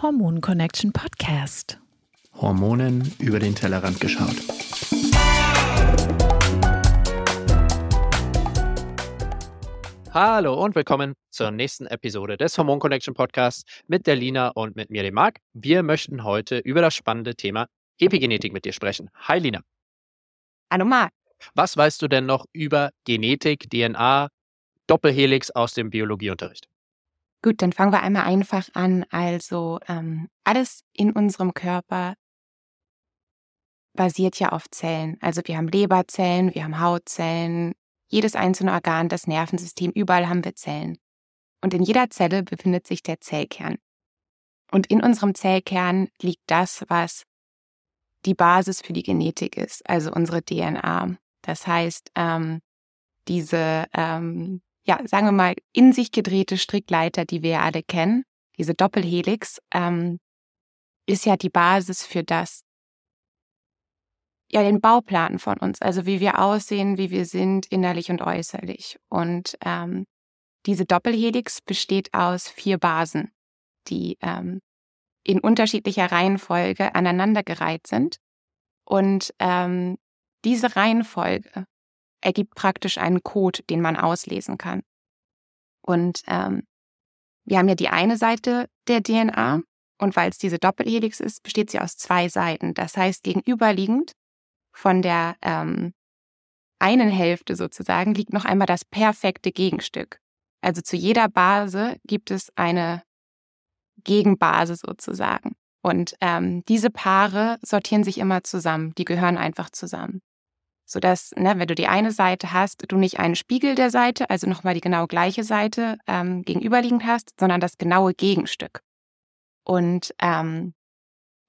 Hormon Connection Podcast. Hormonen über den Tellerrand geschaut. Hallo und willkommen zur nächsten Episode des Hormon Connection Podcasts mit der Lina und mit mir, dem Marc. Wir möchten heute über das spannende Thema Epigenetik mit dir sprechen. Hi Lina. Hallo Marc. Was weißt du denn noch über Genetik, DNA, Doppelhelix aus dem Biologieunterricht? Gut, dann fangen wir einmal einfach an. Also ähm, alles in unserem Körper basiert ja auf Zellen. Also wir haben Leberzellen, wir haben Hautzellen, jedes einzelne Organ, das Nervensystem, überall haben wir Zellen. Und in jeder Zelle befindet sich der Zellkern. Und in unserem Zellkern liegt das, was die Basis für die Genetik ist, also unsere DNA. Das heißt, ähm, diese ähm, ja, sagen wir mal, in sich gedrehte Strickleiter, die wir alle kennen, diese Doppelhelix, ähm, ist ja die Basis für das, ja, den Bauplan von uns, also wie wir aussehen, wie wir sind, innerlich und äußerlich. Und ähm, diese Doppelhelix besteht aus vier Basen, die ähm, in unterschiedlicher Reihenfolge aneinandergereiht sind. Und ähm, diese Reihenfolge ergibt praktisch einen Code, den man auslesen kann. Und ähm, wir haben ja die eine Seite der DNA und weil es diese Doppelhelix ist, besteht sie aus zwei Seiten. Das heißt, gegenüberliegend von der ähm, einen Hälfte sozusagen liegt noch einmal das perfekte Gegenstück. Also zu jeder Base gibt es eine Gegenbase sozusagen. Und ähm, diese Paare sortieren sich immer zusammen, die gehören einfach zusammen sodass, ne, wenn du die eine Seite hast, du nicht einen Spiegel der Seite, also nochmal die genau gleiche Seite ähm, gegenüberliegend hast, sondern das genaue Gegenstück. Und ähm,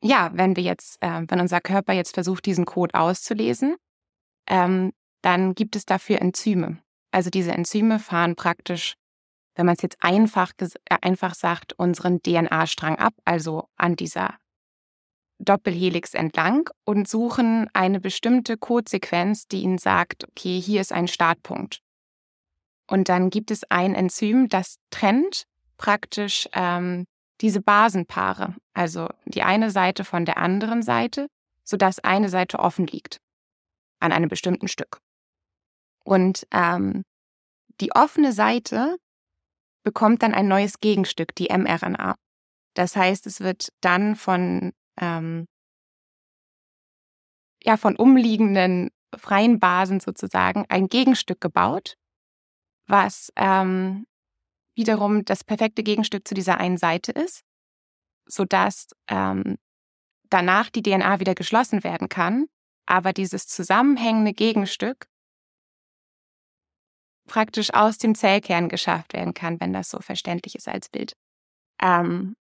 ja, wenn wir jetzt, äh, wenn unser Körper jetzt versucht, diesen Code auszulesen, ähm, dann gibt es dafür Enzyme. Also diese Enzyme fahren praktisch, wenn man es jetzt einfach, äh, einfach sagt, unseren DNA-Strang ab, also an dieser Doppelhelix entlang und suchen eine bestimmte Codesequenz, die ihnen sagt, okay, hier ist ein Startpunkt. Und dann gibt es ein Enzym, das trennt praktisch ähm, diese Basenpaare, also die eine Seite von der anderen Seite, sodass eine Seite offen liegt an einem bestimmten Stück. Und ähm, die offene Seite bekommt dann ein neues Gegenstück, die mRNA. Das heißt, es wird dann von ähm, ja, von umliegenden freien Basen sozusagen ein Gegenstück gebaut, was ähm, wiederum das perfekte Gegenstück zu dieser einen Seite ist, sodass ähm, danach die DNA wieder geschlossen werden kann, aber dieses zusammenhängende Gegenstück praktisch aus dem Zellkern geschafft werden kann, wenn das so verständlich ist als Bild. Ähm,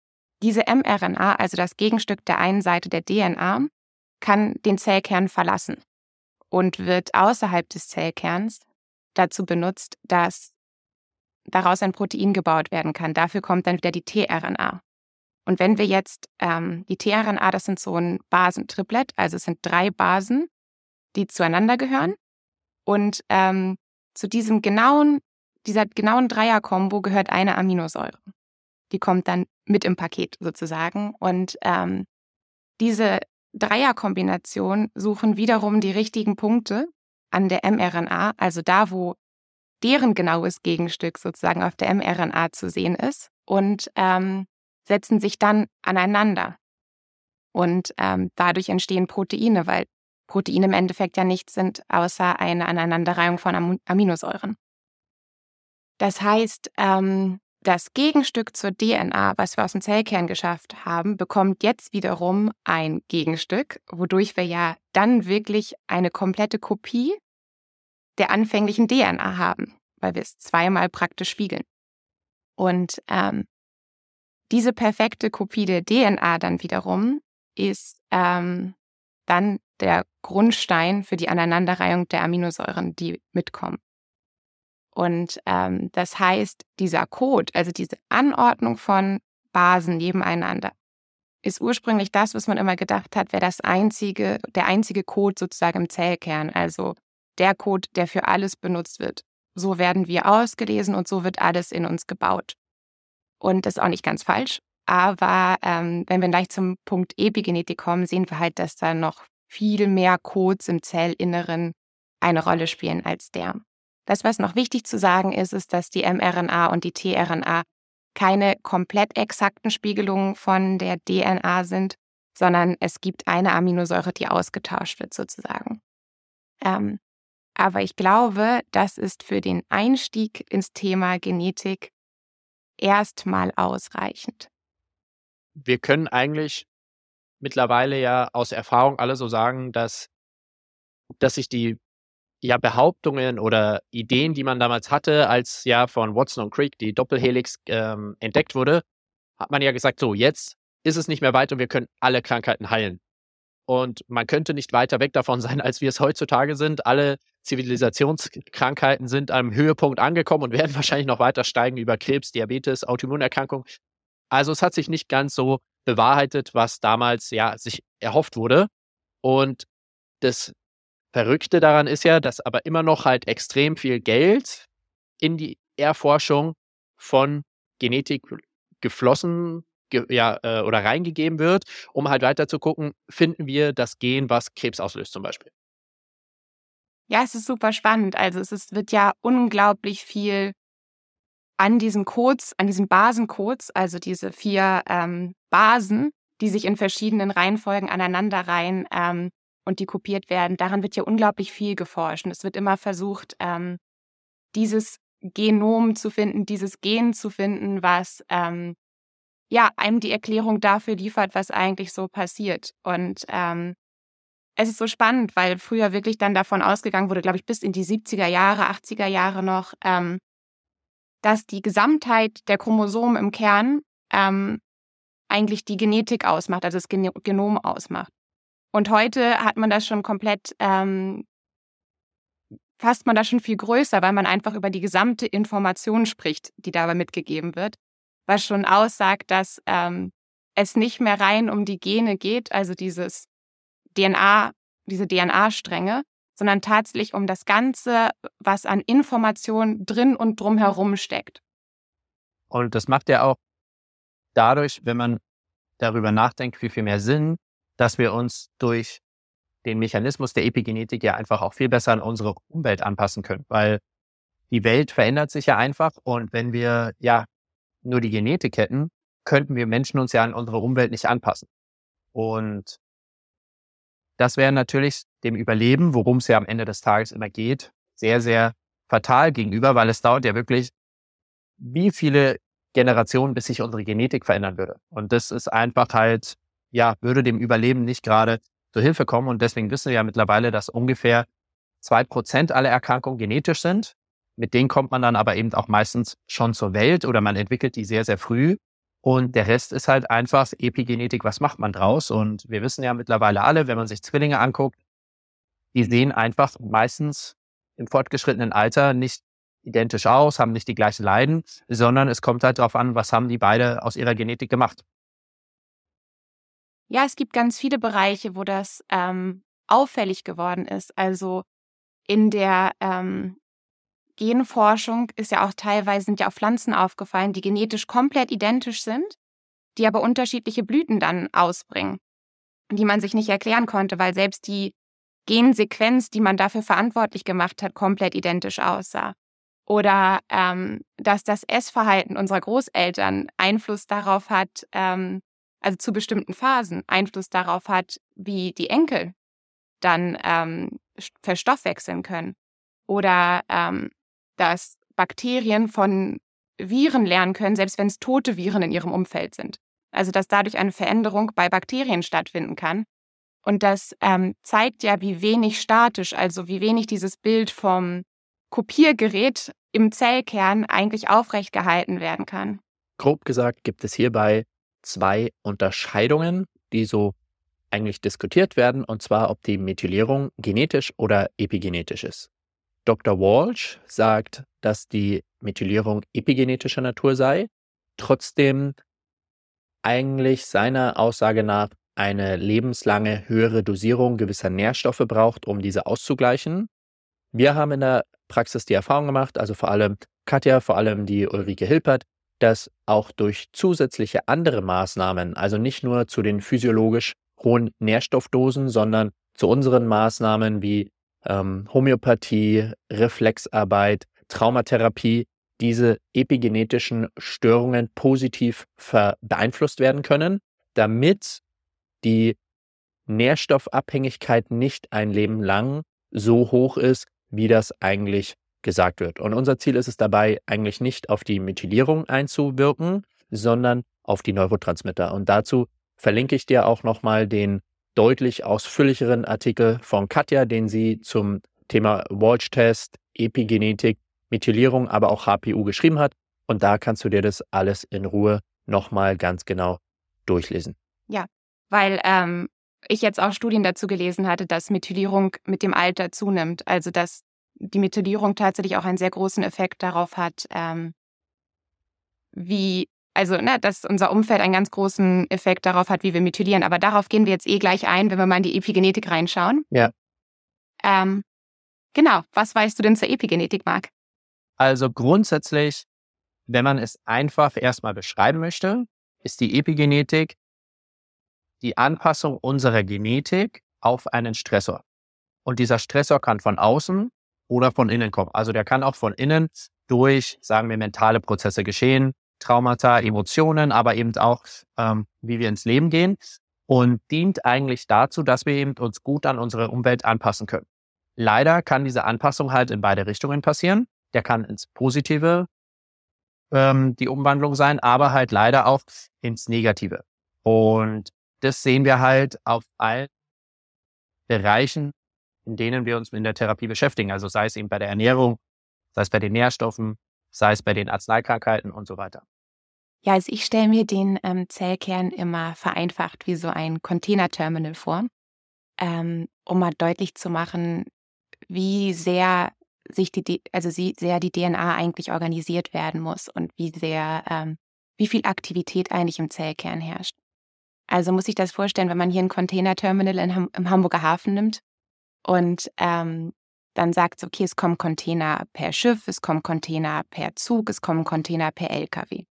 diese mRNA, also das Gegenstück der einen Seite der DNA, kann den Zellkern verlassen und wird außerhalb des Zellkerns dazu benutzt, dass daraus ein Protein gebaut werden kann. Dafür kommt dann wieder die tRNA. Und wenn wir jetzt ähm, die tRNA, das sind so ein Basentriplett, also es sind drei Basen, die zueinander gehören. Und ähm, zu diesem genauen, dieser genauen Dreierkombo gehört eine Aminosäure. Die kommt dann mit im Paket sozusagen. Und ähm, diese Dreierkombination suchen wiederum die richtigen Punkte an der mRNA, also da, wo deren genaues Gegenstück sozusagen auf der mRNA zu sehen ist und ähm, setzen sich dann aneinander. Und ähm, dadurch entstehen Proteine, weil Proteine im Endeffekt ja nichts sind, außer eine Aneinanderreihung von Aminosäuren. Das heißt, ähm, das Gegenstück zur DNA, was wir aus dem Zellkern geschafft haben, bekommt jetzt wiederum ein Gegenstück, wodurch wir ja dann wirklich eine komplette Kopie der anfänglichen DNA haben, weil wir es zweimal praktisch spiegeln. Und ähm, diese perfekte Kopie der DNA dann wiederum ist ähm, dann der Grundstein für die Aneinanderreihung der Aminosäuren, die mitkommen. Und ähm, das heißt, dieser Code, also diese Anordnung von Basen nebeneinander, ist ursprünglich das, was man immer gedacht hat, wäre das einzige, der einzige Code sozusagen im Zellkern, also der Code, der für alles benutzt wird. So werden wir ausgelesen und so wird alles in uns gebaut. Und das ist auch nicht ganz falsch. Aber ähm, wenn wir gleich zum Punkt Epigenetik kommen, sehen wir halt, dass da noch viel mehr Codes im Zellinneren eine Rolle spielen als der. Das, was noch wichtig zu sagen ist, ist, dass die mRNA und die tRNA keine komplett exakten Spiegelungen von der DNA sind, sondern es gibt eine Aminosäure, die ausgetauscht wird sozusagen. Ähm, aber ich glaube, das ist für den Einstieg ins Thema Genetik erstmal ausreichend. Wir können eigentlich mittlerweile ja aus Erfahrung alle so sagen, dass, dass sich die ja, Behauptungen oder Ideen, die man damals hatte, als ja von Watson und Crick die Doppelhelix ähm, entdeckt wurde, hat man ja gesagt, so, jetzt ist es nicht mehr weit und wir können alle Krankheiten heilen. Und man könnte nicht weiter weg davon sein, als wir es heutzutage sind. Alle Zivilisationskrankheiten sind am Höhepunkt angekommen und werden wahrscheinlich noch weiter steigen über Krebs, Diabetes, Autoimmunerkrankung. Also es hat sich nicht ganz so bewahrheitet, was damals ja sich erhofft wurde. Und das Verrückte daran ist ja, dass aber immer noch halt extrem viel Geld in die Erforschung von Genetik geflossen ge ja, äh, oder reingegeben wird, um halt weiter zu gucken, finden wir das Gen, was Krebs auslöst zum Beispiel. Ja, es ist super spannend. Also es ist, wird ja unglaublich viel an diesen Codes, an diesen Basencodes, also diese vier ähm, Basen, die sich in verschiedenen Reihenfolgen aneinanderreihen, ähm, und die kopiert werden, daran wird ja unglaublich viel geforscht. Und es wird immer versucht, ähm, dieses Genom zu finden, dieses Gen zu finden, was ähm, ja einem die Erklärung dafür liefert, was eigentlich so passiert. Und ähm, es ist so spannend, weil früher wirklich dann davon ausgegangen wurde, glaube ich, bis in die 70er Jahre, 80er Jahre noch, ähm, dass die Gesamtheit der Chromosomen im Kern ähm, eigentlich die Genetik ausmacht, also das Gen Genom ausmacht. Und heute hat man das schon komplett, ähm, fasst man das schon viel größer, weil man einfach über die gesamte Information spricht, die dabei mitgegeben wird, was schon aussagt, dass ähm, es nicht mehr rein um die Gene geht, also dieses DNA, diese DNA-Stränge, sondern tatsächlich um das Ganze, was an Information drin und drumherum steckt. Und das macht ja auch dadurch, wenn man darüber nachdenkt, viel, viel mehr Sinn, dass wir uns durch den Mechanismus der Epigenetik ja einfach auch viel besser an unsere Umwelt anpassen können, weil die Welt verändert sich ja einfach und wenn wir ja nur die Genetik hätten, könnten wir Menschen uns ja an unsere Umwelt nicht anpassen. Und das wäre natürlich dem Überleben, worum es ja am Ende des Tages immer geht, sehr, sehr fatal gegenüber, weil es dauert ja wirklich wie viele Generationen, bis sich unsere Genetik verändern würde. Und das ist einfach halt ja, würde dem Überleben nicht gerade zur Hilfe kommen. Und deswegen wissen wir ja mittlerweile, dass ungefähr zwei Prozent aller Erkrankungen genetisch sind. Mit denen kommt man dann aber eben auch meistens schon zur Welt oder man entwickelt die sehr, sehr früh. Und der Rest ist halt einfach Epigenetik. Was macht man draus? Und wir wissen ja mittlerweile alle, wenn man sich Zwillinge anguckt, die sehen einfach meistens im fortgeschrittenen Alter nicht identisch aus, haben nicht die gleichen Leiden, sondern es kommt halt darauf an, was haben die beide aus ihrer Genetik gemacht. Ja, es gibt ganz viele Bereiche, wo das ähm, auffällig geworden ist. Also in der ähm, Genforschung ist ja auch teilweise sind ja auch Pflanzen aufgefallen, die genetisch komplett identisch sind, die aber unterschiedliche Blüten dann ausbringen, die man sich nicht erklären konnte, weil selbst die Gensequenz, die man dafür verantwortlich gemacht hat, komplett identisch aussah. Oder ähm, dass das Essverhalten unserer Großeltern Einfluss darauf hat, ähm, also zu bestimmten Phasen Einfluss darauf hat, wie die Enkel dann ähm, verstoffwechseln können. Oder ähm, dass Bakterien von Viren lernen können, selbst wenn es tote Viren in ihrem Umfeld sind. Also dass dadurch eine Veränderung bei Bakterien stattfinden kann. Und das ähm, zeigt ja, wie wenig statisch, also wie wenig dieses Bild vom Kopiergerät im Zellkern eigentlich aufrecht gehalten werden kann. Grob gesagt gibt es hierbei zwei Unterscheidungen, die so eigentlich diskutiert werden, und zwar, ob die Methylierung genetisch oder epigenetisch ist. Dr. Walsh sagt, dass die Methylierung epigenetischer Natur sei, trotzdem eigentlich seiner Aussage nach eine lebenslange höhere Dosierung gewisser Nährstoffe braucht, um diese auszugleichen. Wir haben in der Praxis die Erfahrung gemacht, also vor allem Katja, vor allem die Ulrike Hilpert, dass auch durch zusätzliche andere Maßnahmen, also nicht nur zu den physiologisch hohen Nährstoffdosen, sondern zu unseren Maßnahmen wie ähm, Homöopathie, Reflexarbeit, Traumatherapie, diese epigenetischen Störungen positiv beeinflusst werden können, damit die Nährstoffabhängigkeit nicht ein Leben lang so hoch ist, wie das eigentlich gesagt wird. Und unser Ziel ist es dabei, eigentlich nicht auf die Methylierung einzuwirken, sondern auf die Neurotransmitter. Und dazu verlinke ich dir auch nochmal den deutlich ausführlicheren Artikel von Katja, den sie zum Thema Walsh-Test, Epigenetik, Methylierung, aber auch HPU geschrieben hat. Und da kannst du dir das alles in Ruhe nochmal ganz genau durchlesen. Ja, weil ähm, ich jetzt auch Studien dazu gelesen hatte, dass Methylierung mit dem Alter zunimmt. Also dass die Methylierung tatsächlich auch einen sehr großen Effekt darauf hat, ähm, wie, also ne, dass unser Umfeld einen ganz großen Effekt darauf hat, wie wir methylieren. Aber darauf gehen wir jetzt eh gleich ein, wenn wir mal in die Epigenetik reinschauen. Ja. Ähm, genau, was weißt du denn zur Epigenetik, Marc? Also grundsätzlich, wenn man es einfach erstmal beschreiben möchte, ist die Epigenetik die Anpassung unserer Genetik auf einen Stressor. Und dieser Stressor kann von außen oder von innen kommen. Also der kann auch von innen durch, sagen wir, mentale Prozesse geschehen, Traumata, Emotionen, aber eben auch, ähm, wie wir ins Leben gehen und dient eigentlich dazu, dass wir eben uns gut an unsere Umwelt anpassen können. Leider kann diese Anpassung halt in beide Richtungen passieren. Der kann ins Positive ähm, die Umwandlung sein, aber halt leider auch ins Negative. Und das sehen wir halt auf allen Bereichen, in denen wir uns in der Therapie beschäftigen. Also sei es eben bei der Ernährung, sei es bei den Nährstoffen, sei es bei den Arzneikrankheiten und so weiter. Ja, also ich stelle mir den ähm, Zellkern immer vereinfacht wie so ein Containerterminal vor, ähm, um mal deutlich zu machen, wie sehr sich die, also sehr die DNA eigentlich organisiert werden muss und wie sehr, ähm, wie viel Aktivität eigentlich im Zellkern herrscht. Also muss ich das vorstellen, wenn man hier ein Containerterminal in, im Hamburger Hafen nimmt und ähm, dann sagt es, okay, es kommen Container per Schiff, es kommen Container per Zug, es kommen Container per LKW.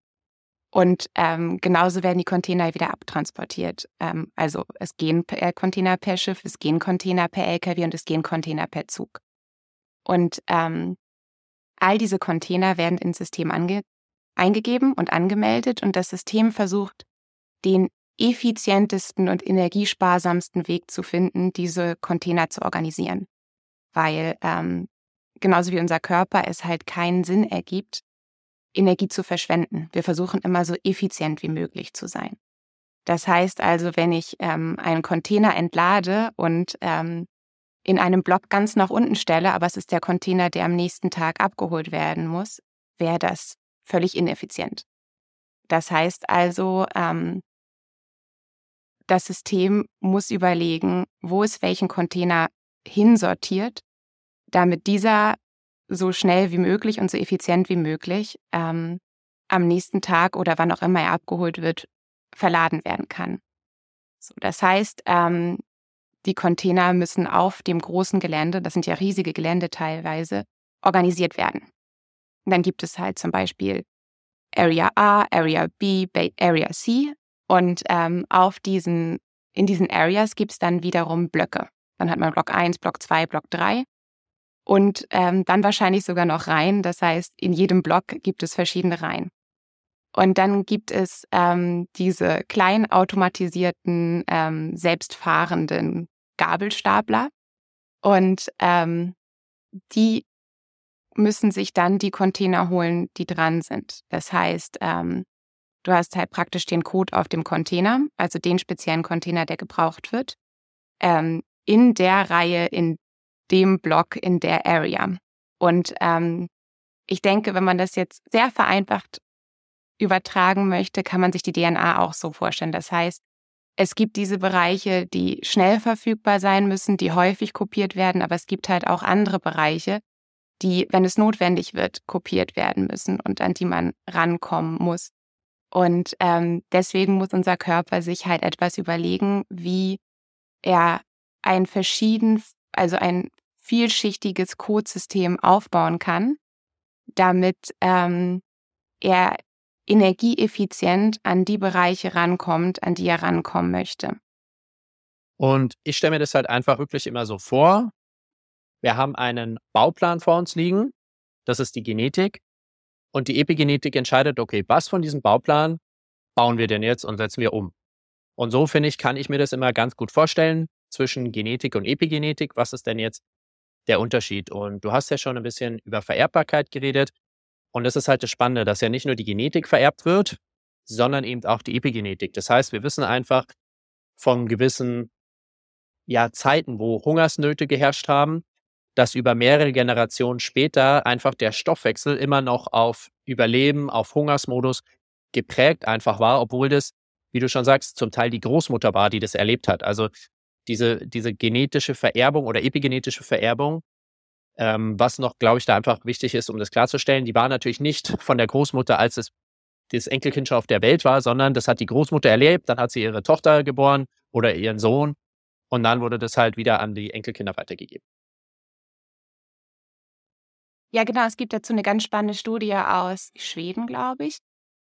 Und ähm, genauso werden die Container wieder abtransportiert. Ähm, also es gehen per Container per Schiff, es gehen Container per LKW und es gehen Container per Zug. Und ähm, all diese Container werden ins System eingegeben und angemeldet und das System versucht, den effizientesten und energiesparsamsten Weg zu finden, diese Container zu organisieren. Weil ähm, genauso wie unser Körper es halt keinen Sinn ergibt, Energie zu verschwenden. Wir versuchen immer so effizient wie möglich zu sein. Das heißt also, wenn ich ähm, einen Container entlade und ähm, in einem Block ganz nach unten stelle, aber es ist der Container, der am nächsten Tag abgeholt werden muss, wäre das völlig ineffizient. Das heißt also, ähm, das System muss überlegen, wo es welchen Container hinsortiert, damit dieser so schnell wie möglich und so effizient wie möglich ähm, am nächsten Tag oder wann auch immer er abgeholt wird, verladen werden kann. So, das heißt, ähm, die Container müssen auf dem großen Gelände, das sind ja riesige Gelände teilweise, organisiert werden. Und dann gibt es halt zum Beispiel Area A, Area B, Area C und ähm, auf diesen, in diesen Areas gibt es dann wiederum Blöcke. Dann hat man Block 1, Block 2, Block 3 und ähm, dann wahrscheinlich sogar noch Reihen. Das heißt, in jedem Block gibt es verschiedene Reihen. Und dann gibt es ähm, diese klein automatisierten, ähm, selbstfahrenden Gabelstapler. Und ähm, die müssen sich dann die Container holen, die dran sind. Das heißt, ähm, Du hast halt praktisch den Code auf dem Container, also den speziellen Container, der gebraucht wird, ähm, in der Reihe, in dem Block, in der Area. Und ähm, ich denke, wenn man das jetzt sehr vereinfacht übertragen möchte, kann man sich die DNA auch so vorstellen. Das heißt, es gibt diese Bereiche, die schnell verfügbar sein müssen, die häufig kopiert werden, aber es gibt halt auch andere Bereiche, die, wenn es notwendig wird, kopiert werden müssen und an die man rankommen muss. Und ähm, deswegen muss unser Körper sich halt etwas überlegen, wie er ein verschieden, also ein vielschichtiges Codesystem aufbauen kann, damit ähm, er energieeffizient an die Bereiche rankommt, an die er rankommen möchte. Und ich stelle mir das halt einfach wirklich immer so vor. Wir haben einen Bauplan vor uns liegen. Das ist die Genetik. Und die Epigenetik entscheidet, okay, was von diesem Bauplan bauen wir denn jetzt und setzen wir um? Und so finde ich, kann ich mir das immer ganz gut vorstellen zwischen Genetik und Epigenetik. Was ist denn jetzt der Unterschied? Und du hast ja schon ein bisschen über Vererbbarkeit geredet. Und das ist halt das Spannende, dass ja nicht nur die Genetik vererbt wird, sondern eben auch die Epigenetik. Das heißt, wir wissen einfach von gewissen ja, Zeiten, wo Hungersnöte geherrscht haben, dass über mehrere Generationen später einfach der Stoffwechsel immer noch auf Überleben, auf Hungersmodus geprägt einfach war, obwohl das, wie du schon sagst, zum Teil die Großmutter war, die das erlebt hat. Also diese, diese genetische Vererbung oder epigenetische Vererbung, ähm, was noch, glaube ich, da einfach wichtig ist, um das klarzustellen, die war natürlich nicht von der Großmutter, als es das Enkelkind schon auf der Welt war, sondern das hat die Großmutter erlebt, dann hat sie ihre Tochter geboren oder ihren Sohn und dann wurde das halt wieder an die Enkelkinder weitergegeben. Ja, genau. Es gibt dazu eine ganz spannende Studie aus Schweden, glaube ich,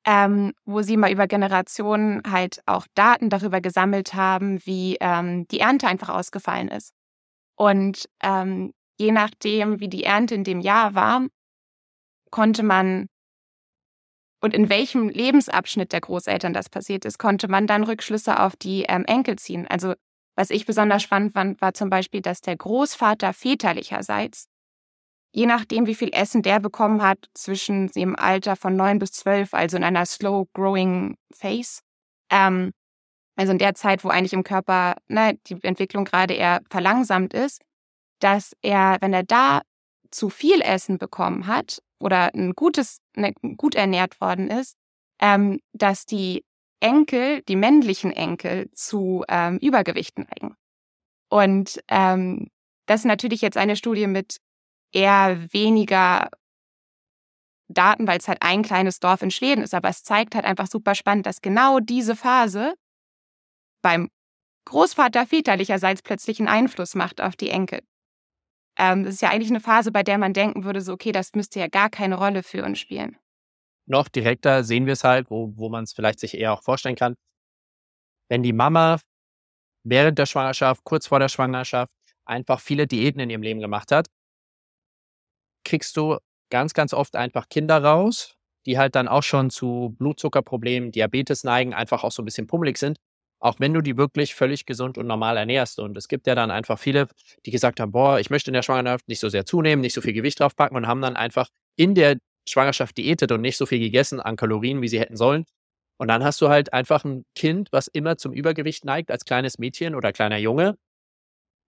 ähm, wo sie mal über Generationen halt auch Daten darüber gesammelt haben, wie ähm, die Ernte einfach ausgefallen ist. Und ähm, je nachdem, wie die Ernte in dem Jahr war, konnte man und in welchem Lebensabschnitt der Großeltern das passiert ist, konnte man dann Rückschlüsse auf die ähm, Enkel ziehen. Also was ich besonders spannend fand, war zum Beispiel, dass der Großvater väterlicherseits, je nachdem, wie viel Essen der bekommen hat, zwischen dem Alter von neun bis zwölf, also in einer slow growing phase, ähm, also in der Zeit, wo eigentlich im Körper ne, die Entwicklung gerade eher verlangsamt ist, dass er, wenn er da zu viel Essen bekommen hat oder ein gutes, ne, gut ernährt worden ist, ähm, dass die Enkel, die männlichen Enkel, zu ähm, Übergewicht neigen. Und ähm, das ist natürlich jetzt eine Studie mit eher weniger Daten, weil es halt ein kleines Dorf in Schweden ist, aber es zeigt halt einfach super spannend, dass genau diese Phase beim Großvater väterlicherseits plötzlich einen Einfluss macht auf die Enkel. Ähm, das ist ja eigentlich eine Phase, bei der man denken würde, so, okay, das müsste ja gar keine Rolle für uns spielen noch direkter sehen wir es halt, wo, wo man es vielleicht sich eher auch vorstellen kann. Wenn die Mama während der Schwangerschaft, kurz vor der Schwangerschaft, einfach viele Diäten in ihrem Leben gemacht hat, kriegst du ganz, ganz oft einfach Kinder raus, die halt dann auch schon zu Blutzuckerproblemen, Diabetes neigen, einfach auch so ein bisschen pummelig sind, auch wenn du die wirklich völlig gesund und normal ernährst. Und es gibt ja dann einfach viele, die gesagt haben, boah, ich möchte in der Schwangerschaft nicht so sehr zunehmen, nicht so viel Gewicht draufpacken und haben dann einfach in der Schwangerschaft diätet und nicht so viel gegessen an Kalorien, wie sie hätten sollen. Und dann hast du halt einfach ein Kind, was immer zum Übergewicht neigt als kleines Mädchen oder kleiner Junge,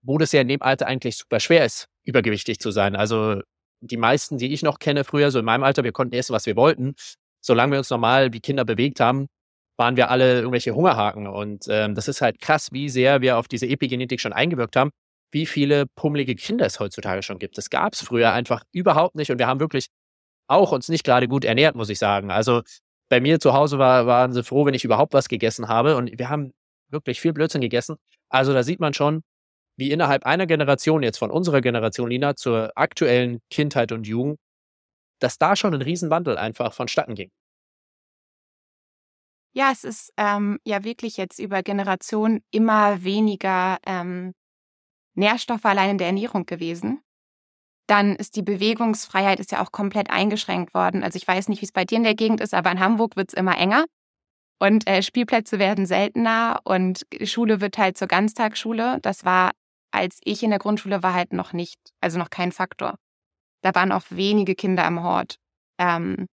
wo das ja in dem Alter eigentlich super schwer ist, übergewichtig zu sein. Also die meisten, die ich noch kenne früher, so in meinem Alter, wir konnten essen, was wir wollten. Solange wir uns normal wie Kinder bewegt haben, waren wir alle irgendwelche Hungerhaken. Und ähm, das ist halt krass, wie sehr wir auf diese Epigenetik schon eingewirkt haben, wie viele pummelige Kinder es heutzutage schon gibt. Das gab es früher einfach überhaupt nicht. Und wir haben wirklich auch uns nicht gerade gut ernährt, muss ich sagen. Also bei mir zu Hause war, waren sie froh, wenn ich überhaupt was gegessen habe. Und wir haben wirklich viel Blödsinn gegessen. Also da sieht man schon, wie innerhalb einer Generation, jetzt von unserer Generation, Lina, zur aktuellen Kindheit und Jugend, dass da schon ein Riesenwandel einfach vonstatten ging. Ja, es ist ähm, ja wirklich jetzt über Generationen immer weniger ähm, Nährstoffe allein in der Ernährung gewesen. Dann ist die Bewegungsfreiheit ist ja auch komplett eingeschränkt worden. Also ich weiß nicht, wie es bei dir in der Gegend ist, aber in Hamburg wird es immer enger. Und äh, Spielplätze werden seltener und Schule wird halt zur Ganztagsschule. Das war, als ich in der Grundschule war, halt noch nicht, also noch kein Faktor. Da waren auch wenige Kinder am Hort. Ähm,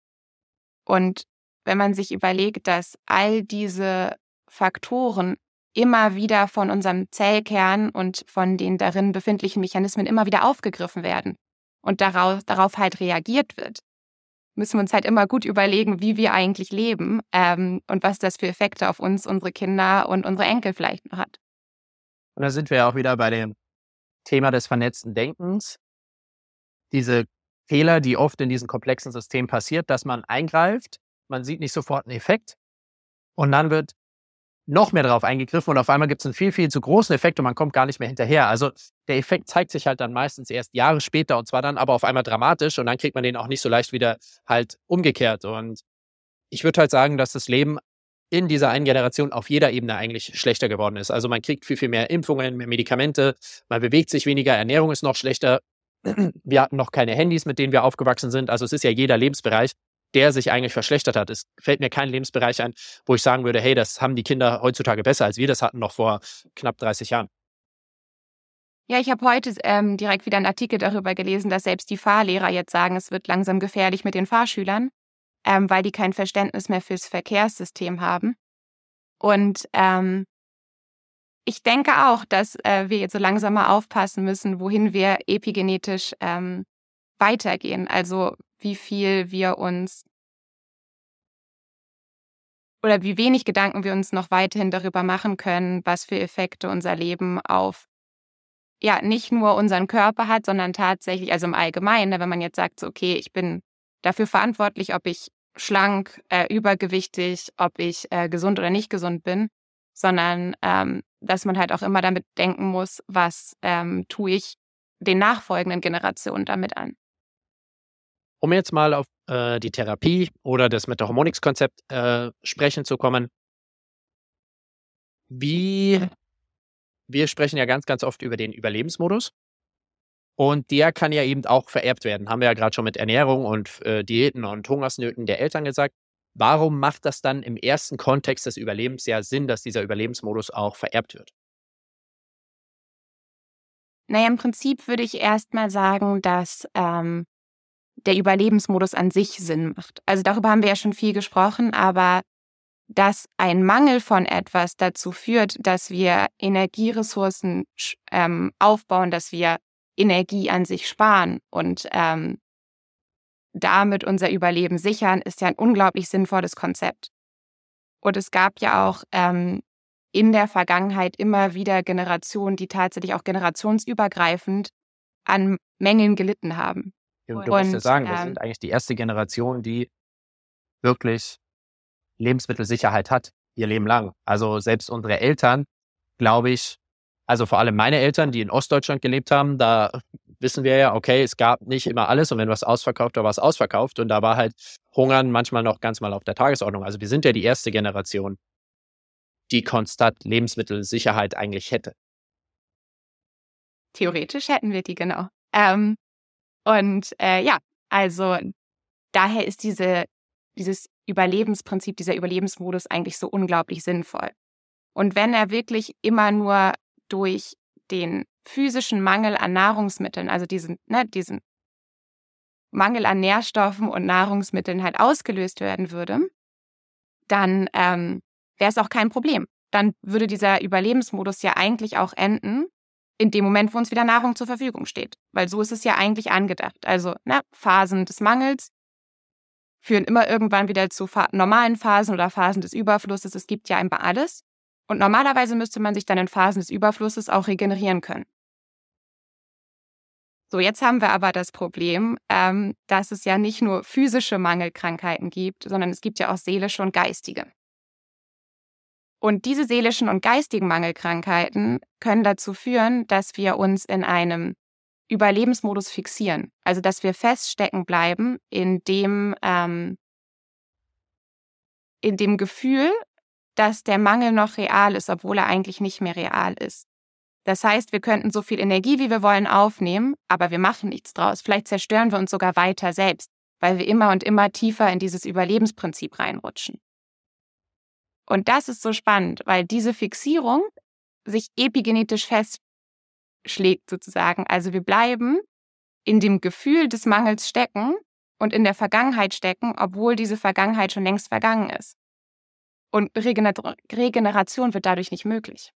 und wenn man sich überlegt, dass all diese Faktoren immer wieder von unserem Zellkern und von den darin befindlichen Mechanismen immer wieder aufgegriffen werden und darauf, darauf halt reagiert wird, müssen wir uns halt immer gut überlegen, wie wir eigentlich leben ähm, und was das für Effekte auf uns, unsere Kinder und unsere Enkel vielleicht noch hat. Und da sind wir ja auch wieder bei dem Thema des vernetzten Denkens. Diese Fehler, die oft in diesem komplexen System passiert, dass man eingreift, man sieht nicht sofort einen Effekt und dann wird noch mehr darauf eingegriffen und auf einmal gibt es einen viel, viel zu großen Effekt und man kommt gar nicht mehr hinterher. Also der Effekt zeigt sich halt dann meistens erst Jahre später und zwar dann aber auf einmal dramatisch und dann kriegt man den auch nicht so leicht wieder halt umgekehrt. Und ich würde halt sagen, dass das Leben in dieser einen Generation auf jeder Ebene eigentlich schlechter geworden ist. Also man kriegt viel, viel mehr Impfungen, mehr Medikamente, man bewegt sich weniger, Ernährung ist noch schlechter. Wir hatten noch keine Handys, mit denen wir aufgewachsen sind. Also es ist ja jeder Lebensbereich, der sich eigentlich verschlechtert hat. Es fällt mir kein Lebensbereich ein, wo ich sagen würde, hey, das haben die Kinder heutzutage besser, als wir das hatten noch vor knapp 30 Jahren. Ja, ich habe heute ähm, direkt wieder einen Artikel darüber gelesen, dass selbst die Fahrlehrer jetzt sagen, es wird langsam gefährlich mit den Fahrschülern, ähm, weil die kein Verständnis mehr fürs Verkehrssystem haben. Und ähm, ich denke auch, dass äh, wir jetzt so langsam mal aufpassen müssen, wohin wir epigenetisch ähm, weitergehen. Also wie viel wir uns oder wie wenig Gedanken wir uns noch weiterhin darüber machen können, was für Effekte unser Leben auf ja nicht nur unseren Körper hat, sondern tatsächlich, also im Allgemeinen, ne, wenn man jetzt sagt, so, okay, ich bin dafür verantwortlich, ob ich schlank, äh, übergewichtig, ob ich äh, gesund oder nicht gesund bin, sondern ähm, dass man halt auch immer damit denken muss, was ähm, tue ich den nachfolgenden Generationen damit an. Um jetzt mal auf äh, die Therapie oder das Metaharmonics-Konzept äh, sprechen zu kommen, wie wir sprechen ja ganz, ganz oft über den Überlebensmodus. Und der kann ja eben auch vererbt werden. Haben wir ja gerade schon mit Ernährung und äh, Diäten und Hungersnöten der Eltern gesagt. Warum macht das dann im ersten Kontext des Überlebens ja Sinn, dass dieser Überlebensmodus auch vererbt wird? Naja, im Prinzip würde ich erstmal sagen, dass ähm, der Überlebensmodus an sich Sinn macht. Also darüber haben wir ja schon viel gesprochen, aber dass ein Mangel von etwas dazu führt, dass wir Energieressourcen ähm, aufbauen, dass wir Energie an sich sparen und ähm, damit unser Überleben sichern, ist ja ein unglaublich sinnvolles Konzept. Und es gab ja auch ähm, in der Vergangenheit immer wieder Generationen, die tatsächlich auch generationsübergreifend an Mängeln gelitten haben. du und, musst ja sagen, wir ähm, sind eigentlich die erste Generation, die wirklich Lebensmittelsicherheit hat, ihr Leben lang. Also selbst unsere Eltern, glaube ich, also vor allem meine Eltern, die in Ostdeutschland gelebt haben, da wissen wir ja, okay, es gab nicht immer alles und wenn was ausverkauft war, war es ausverkauft und da war halt Hungern manchmal noch ganz mal auf der Tagesordnung. Also wir sind ja die erste Generation, die konstant Lebensmittelsicherheit eigentlich hätte. Theoretisch hätten wir die, genau. Ähm, und äh, ja, also daher ist diese, dieses Überlebensprinzip, dieser Überlebensmodus eigentlich so unglaublich sinnvoll. Und wenn er wirklich immer nur durch den physischen Mangel an Nahrungsmitteln, also diesen, ne, diesen Mangel an Nährstoffen und Nahrungsmitteln halt ausgelöst werden würde, dann ähm, wäre es auch kein Problem. Dann würde dieser Überlebensmodus ja eigentlich auch enden in dem Moment, wo uns wieder Nahrung zur Verfügung steht. Weil so ist es ja eigentlich angedacht. Also ne, Phasen des Mangels führen immer irgendwann wieder zu normalen Phasen oder Phasen des Überflusses. Es gibt ja einfach alles. Und normalerweise müsste man sich dann in Phasen des Überflusses auch regenerieren können. So, jetzt haben wir aber das Problem, ähm, dass es ja nicht nur physische Mangelkrankheiten gibt, sondern es gibt ja auch seelische und geistige. Und diese seelischen und geistigen Mangelkrankheiten können dazu führen, dass wir uns in einem Überlebensmodus fixieren. Also dass wir feststecken bleiben in dem, ähm, in dem Gefühl, dass der Mangel noch real ist, obwohl er eigentlich nicht mehr real ist. Das heißt, wir könnten so viel Energie, wie wir wollen, aufnehmen, aber wir machen nichts draus. Vielleicht zerstören wir uns sogar weiter selbst, weil wir immer und immer tiefer in dieses Überlebensprinzip reinrutschen. Und das ist so spannend, weil diese Fixierung sich epigenetisch festschlägt sozusagen. Also wir bleiben in dem Gefühl des Mangels stecken und in der Vergangenheit stecken, obwohl diese Vergangenheit schon längst vergangen ist. Und Regeneration wird dadurch nicht möglich.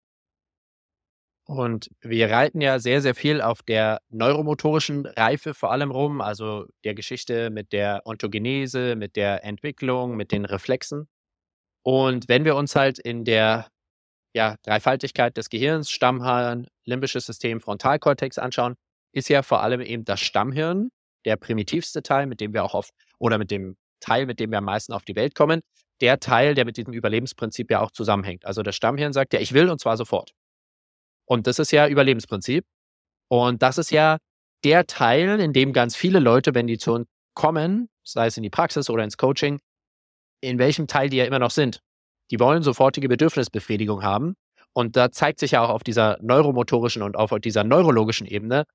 Und wir reiten ja sehr, sehr viel auf der neuromotorischen Reife vor allem rum, also der Geschichte mit der Ontogenese, mit der Entwicklung, mit den Reflexen. Und wenn wir uns halt in der ja, Dreifaltigkeit des Gehirns, Stammhirn, limbisches System, Frontalkortex anschauen, ist ja vor allem eben das Stammhirn der primitivste Teil, mit dem wir auch oft, oder mit dem Teil, mit dem wir am meisten auf die Welt kommen der Teil, der mit diesem Überlebensprinzip ja auch zusammenhängt. Also das Stammhirn sagt ja, ich will und zwar sofort. Und das ist ja Überlebensprinzip. Und das ist ja der Teil, in dem ganz viele Leute, wenn die zu uns kommen, sei es in die Praxis oder ins Coaching, in welchem Teil die ja immer noch sind. Die wollen sofortige Bedürfnisbefriedigung haben. Und da zeigt sich ja auch auf dieser neuromotorischen und auf dieser neurologischen Ebene,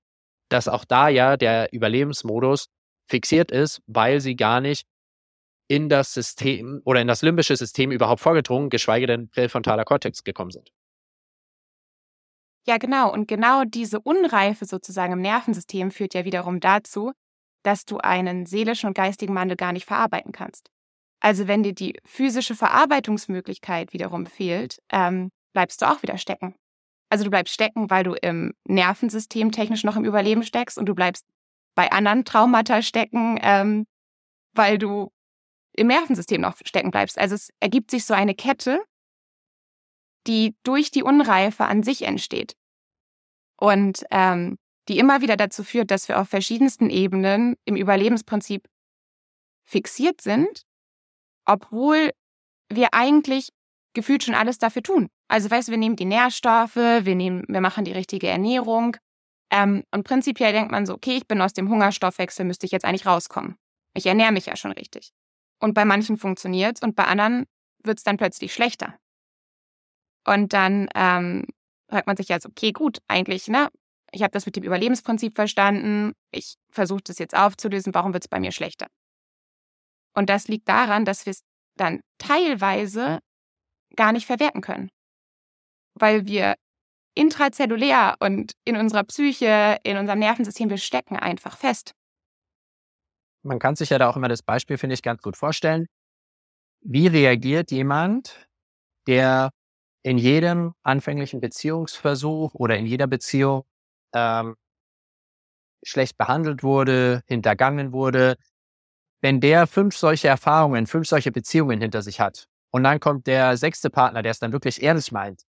dass auch da ja der Überlebensmodus fixiert ist, weil sie gar nicht in das System oder in das limbische System überhaupt vorgedrungen, geschweige denn präfrontaler Kortex gekommen sind. Ja, genau. Und genau diese Unreife sozusagen im Nervensystem führt ja wiederum dazu, dass du einen seelischen und geistigen Mandel gar nicht verarbeiten kannst. Also wenn dir die physische Verarbeitungsmöglichkeit wiederum fehlt, ähm, bleibst du auch wieder stecken. Also du bleibst stecken, weil du im Nervensystem technisch noch im Überleben steckst und du bleibst bei anderen Traumata stecken, ähm, weil du im Nervensystem noch stecken bleibst. Also es ergibt sich so eine Kette, die durch die Unreife an sich entsteht. Und ähm, die immer wieder dazu führt, dass wir auf verschiedensten Ebenen im Überlebensprinzip fixiert sind, obwohl wir eigentlich gefühlt schon alles dafür tun. Also weißt du, wir nehmen die Nährstoffe, wir nehmen, wir machen die richtige Ernährung. Ähm, und prinzipiell denkt man so, okay, ich bin aus dem Hungerstoffwechsel, müsste ich jetzt eigentlich rauskommen. Ich ernähre mich ja schon richtig. Und bei manchen funktioniert und bei anderen wird es dann plötzlich schlechter. Und dann ähm, fragt man sich jetzt, okay, gut, eigentlich, ne? Ich habe das mit dem Überlebensprinzip verstanden. Ich versuche das jetzt aufzulösen. Warum wird es bei mir schlechter? Und das liegt daran, dass wir es dann teilweise gar nicht verwerten können. Weil wir intrazellulär und in unserer Psyche, in unserem Nervensystem, wir stecken einfach fest. Man kann sich ja da auch immer das Beispiel, finde ich, ganz gut vorstellen. Wie reagiert jemand, der in jedem anfänglichen Beziehungsversuch oder in jeder Beziehung ähm, schlecht behandelt wurde, hintergangen wurde, wenn der fünf solche Erfahrungen, fünf solche Beziehungen hinter sich hat und dann kommt der sechste Partner, der es dann wirklich ehrlich meint,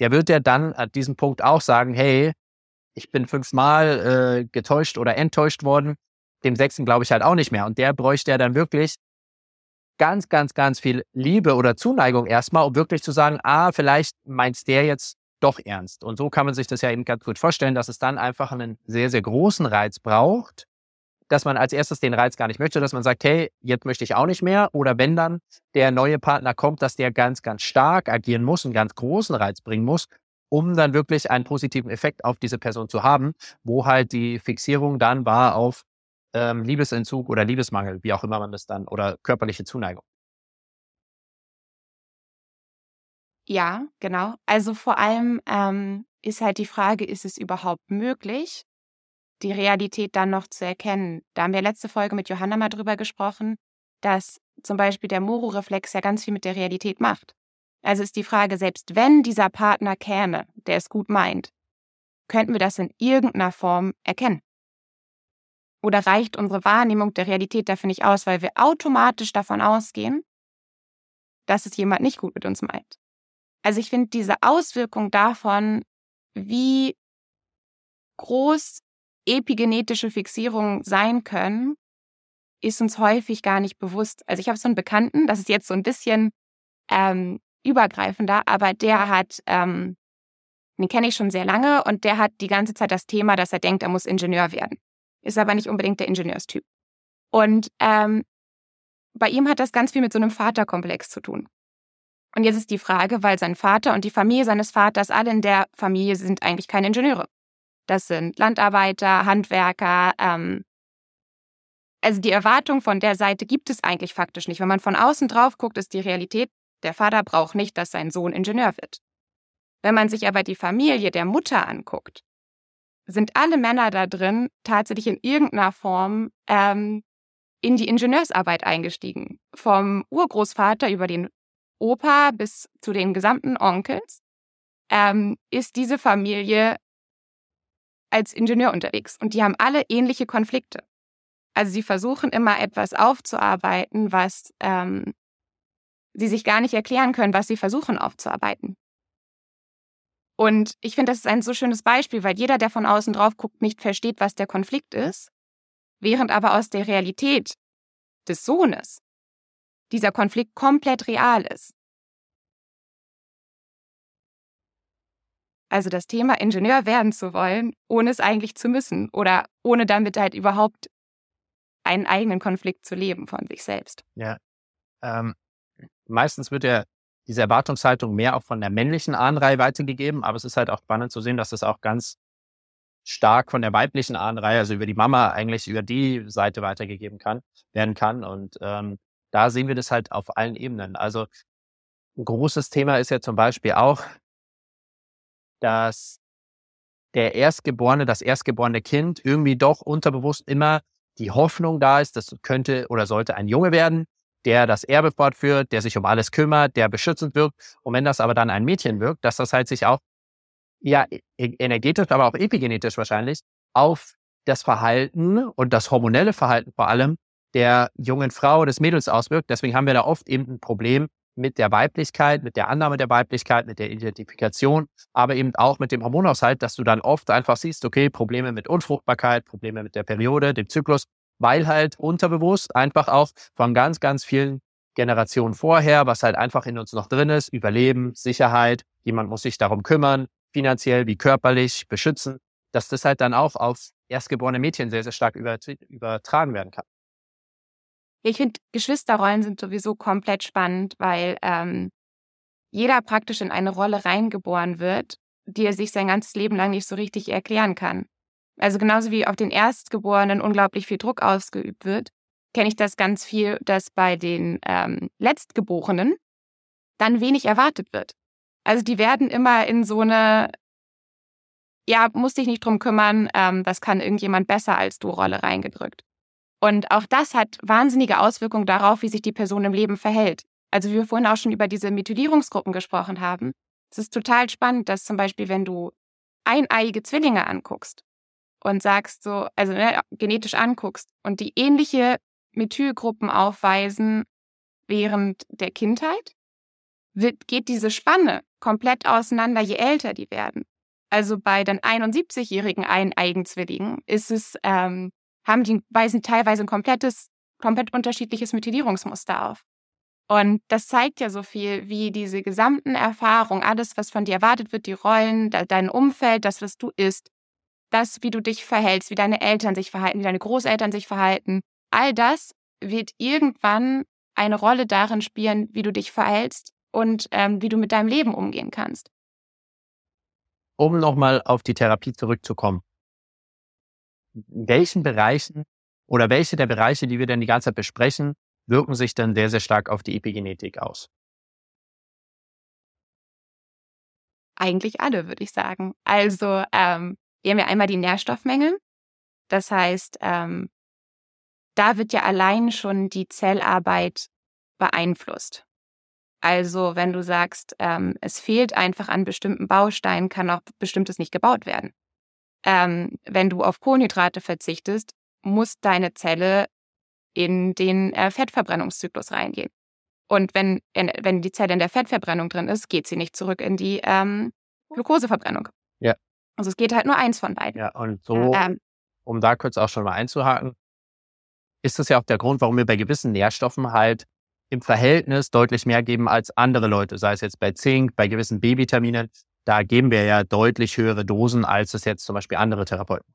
der wird ja dann an diesem Punkt auch sagen, hey, ich bin fünfmal äh, getäuscht oder enttäuscht worden, dem sechsten glaube ich halt auch nicht mehr. Und der bräuchte ja dann wirklich ganz, ganz, ganz viel Liebe oder Zuneigung erstmal, um wirklich zu sagen, ah, vielleicht meint der jetzt doch ernst. Und so kann man sich das ja eben ganz gut vorstellen, dass es dann einfach einen sehr, sehr großen Reiz braucht, dass man als erstes den Reiz gar nicht möchte, dass man sagt, hey, jetzt möchte ich auch nicht mehr. Oder wenn dann der neue Partner kommt, dass der ganz, ganz stark agieren muss, einen ganz großen Reiz bringen muss, um dann wirklich einen positiven Effekt auf diese Person zu haben, wo halt die Fixierung dann war auf ähm, Liebesentzug oder Liebesmangel, wie auch immer man das dann, oder körperliche Zuneigung. Ja, genau. Also vor allem ähm, ist halt die Frage, ist es überhaupt möglich, die Realität dann noch zu erkennen? Da haben wir letzte Folge mit Johanna mal drüber gesprochen, dass zum Beispiel der Moro-Reflex ja ganz viel mit der Realität macht. Also ist die Frage, selbst wenn dieser Partner käme, der es gut meint, könnten wir das in irgendeiner Form erkennen? Oder reicht unsere Wahrnehmung der Realität dafür nicht aus, weil wir automatisch davon ausgehen, dass es jemand nicht gut mit uns meint? Also ich finde diese Auswirkung davon, wie groß epigenetische Fixierungen sein können, ist uns häufig gar nicht bewusst. Also ich habe so einen Bekannten, das ist jetzt so ein bisschen ähm, übergreifender, aber der hat, ähm, den kenne ich schon sehr lange und der hat die ganze Zeit das Thema, dass er denkt, er muss Ingenieur werden ist aber nicht unbedingt der Ingenieurstyp. Und ähm, bei ihm hat das ganz viel mit so einem Vaterkomplex zu tun. Und jetzt ist die Frage, weil sein Vater und die Familie seines Vaters, alle in der Familie sind eigentlich keine Ingenieure. Das sind Landarbeiter, Handwerker. Ähm, also die Erwartung von der Seite gibt es eigentlich faktisch nicht. Wenn man von außen drauf guckt, ist die Realität, der Vater braucht nicht, dass sein Sohn Ingenieur wird. Wenn man sich aber die Familie der Mutter anguckt, sind alle Männer da drin tatsächlich in irgendeiner Form ähm, in die Ingenieursarbeit eingestiegen. Vom Urgroßvater über den Opa bis zu den gesamten Onkels ähm, ist diese Familie als Ingenieur unterwegs. Und die haben alle ähnliche Konflikte. Also sie versuchen immer etwas aufzuarbeiten, was ähm, sie sich gar nicht erklären können, was sie versuchen aufzuarbeiten. Und ich finde, das ist ein so schönes Beispiel, weil jeder, der von außen drauf guckt, nicht versteht, was der Konflikt ist, während aber aus der Realität des Sohnes dieser Konflikt komplett real ist. Also das Thema Ingenieur werden zu wollen, ohne es eigentlich zu müssen oder ohne damit halt überhaupt einen eigenen Konflikt zu leben von sich selbst. Ja. Ähm, meistens wird ja diese Erwartungshaltung mehr auch von der männlichen Ahnenreihe weitergegeben, aber es ist halt auch spannend zu sehen, dass es auch ganz stark von der weiblichen Ahnenreihe, also über die Mama eigentlich über die Seite weitergegeben kann, werden kann. Und ähm, da sehen wir das halt auf allen Ebenen. Also ein großes Thema ist ja zum Beispiel auch, dass der Erstgeborene, das erstgeborene Kind irgendwie doch unterbewusst immer die Hoffnung da ist, das könnte oder sollte ein Junge werden, der das Erbe fortführt, der sich um alles kümmert, der beschützend wirkt. Und wenn das aber dann ein Mädchen wirkt, dass das halt sich auch ja e-, e-, energetisch, aber auch epigenetisch wahrscheinlich auf das Verhalten und das hormonelle Verhalten vor allem der jungen Frau, des Mädels auswirkt. Deswegen haben wir da oft eben ein Problem mit der Weiblichkeit, mit der Annahme der Weiblichkeit, mit der Identifikation, aber eben auch mit dem Hormonaushalt, dass du dann oft einfach siehst, okay, Probleme mit Unfruchtbarkeit, Probleme mit der Periode, dem Zyklus, weil halt unterbewusst einfach auch von ganz, ganz vielen Generationen vorher, was halt einfach in uns noch drin ist, Überleben, Sicherheit, jemand muss sich darum kümmern, finanziell wie körperlich beschützen, dass das halt dann auch auf erstgeborene Mädchen sehr, sehr stark übertragen werden kann. Ich finde, Geschwisterrollen sind sowieso komplett spannend, weil ähm, jeder praktisch in eine Rolle reingeboren wird, die er sich sein ganzes Leben lang nicht so richtig erklären kann. Also genauso wie auf den Erstgeborenen unglaublich viel Druck ausgeübt wird, kenne ich das ganz viel, dass bei den ähm, Letztgeborenen dann wenig erwartet wird. Also die werden immer in so eine, ja, musst dich nicht drum kümmern, ähm, das kann irgendjemand besser als du Rolle reingedrückt. Und auch das hat wahnsinnige Auswirkungen darauf, wie sich die Person im Leben verhält. Also wie wir vorhin auch schon über diese Methylierungsgruppen gesprochen haben. Es ist total spannend, dass zum Beispiel, wenn du eineiige Zwillinge anguckst und sagst so, also ne, genetisch anguckst und die ähnliche Methylgruppen aufweisen während der Kindheit, wird, geht diese Spanne komplett auseinander, je älter die werden. Also bei den 71-jährigen eineigen Zwillingen ist es ähm, haben die weisen teilweise ein komplettes, komplett unterschiedliches Methylierungsmuster auf. Und das zeigt ja so viel, wie diese gesamten Erfahrungen, alles, was von dir erwartet wird, die Rollen, dein Umfeld, das, was du isst, das, wie du dich verhältst, wie deine Eltern sich verhalten, wie deine Großeltern sich verhalten, all das wird irgendwann eine Rolle darin spielen, wie du dich verhältst und ähm, wie du mit deinem Leben umgehen kannst. Um nochmal auf die Therapie zurückzukommen welchen Bereichen oder welche der Bereiche, die wir denn die ganze Zeit besprechen, wirken sich dann sehr, sehr stark auf die Epigenetik aus? Eigentlich alle, würde ich sagen. Also ähm, wir haben ja einmal die Nährstoffmängel. Das heißt, ähm, da wird ja allein schon die Zellarbeit beeinflusst. Also wenn du sagst, ähm, es fehlt einfach an bestimmten Bausteinen, kann auch bestimmtes nicht gebaut werden ähm, wenn du auf Kohlenhydrate verzichtest, muss deine Zelle in den äh, Fettverbrennungszyklus reingehen. Und wenn, wenn die Zelle in der Fettverbrennung drin ist, geht sie nicht zurück in die ähm, Glukoseverbrennung. Ja. Also es geht halt nur eins von beiden. Ja, und so, ähm, um da kurz auch schon mal einzuhaken, ist das ja auch der Grund, warum wir bei gewissen Nährstoffen halt im Verhältnis deutlich mehr geben als andere Leute, sei es jetzt bei Zink, bei gewissen B-Vitaminen, da geben wir ja deutlich höhere Dosen, als es jetzt zum Beispiel andere Therapeuten.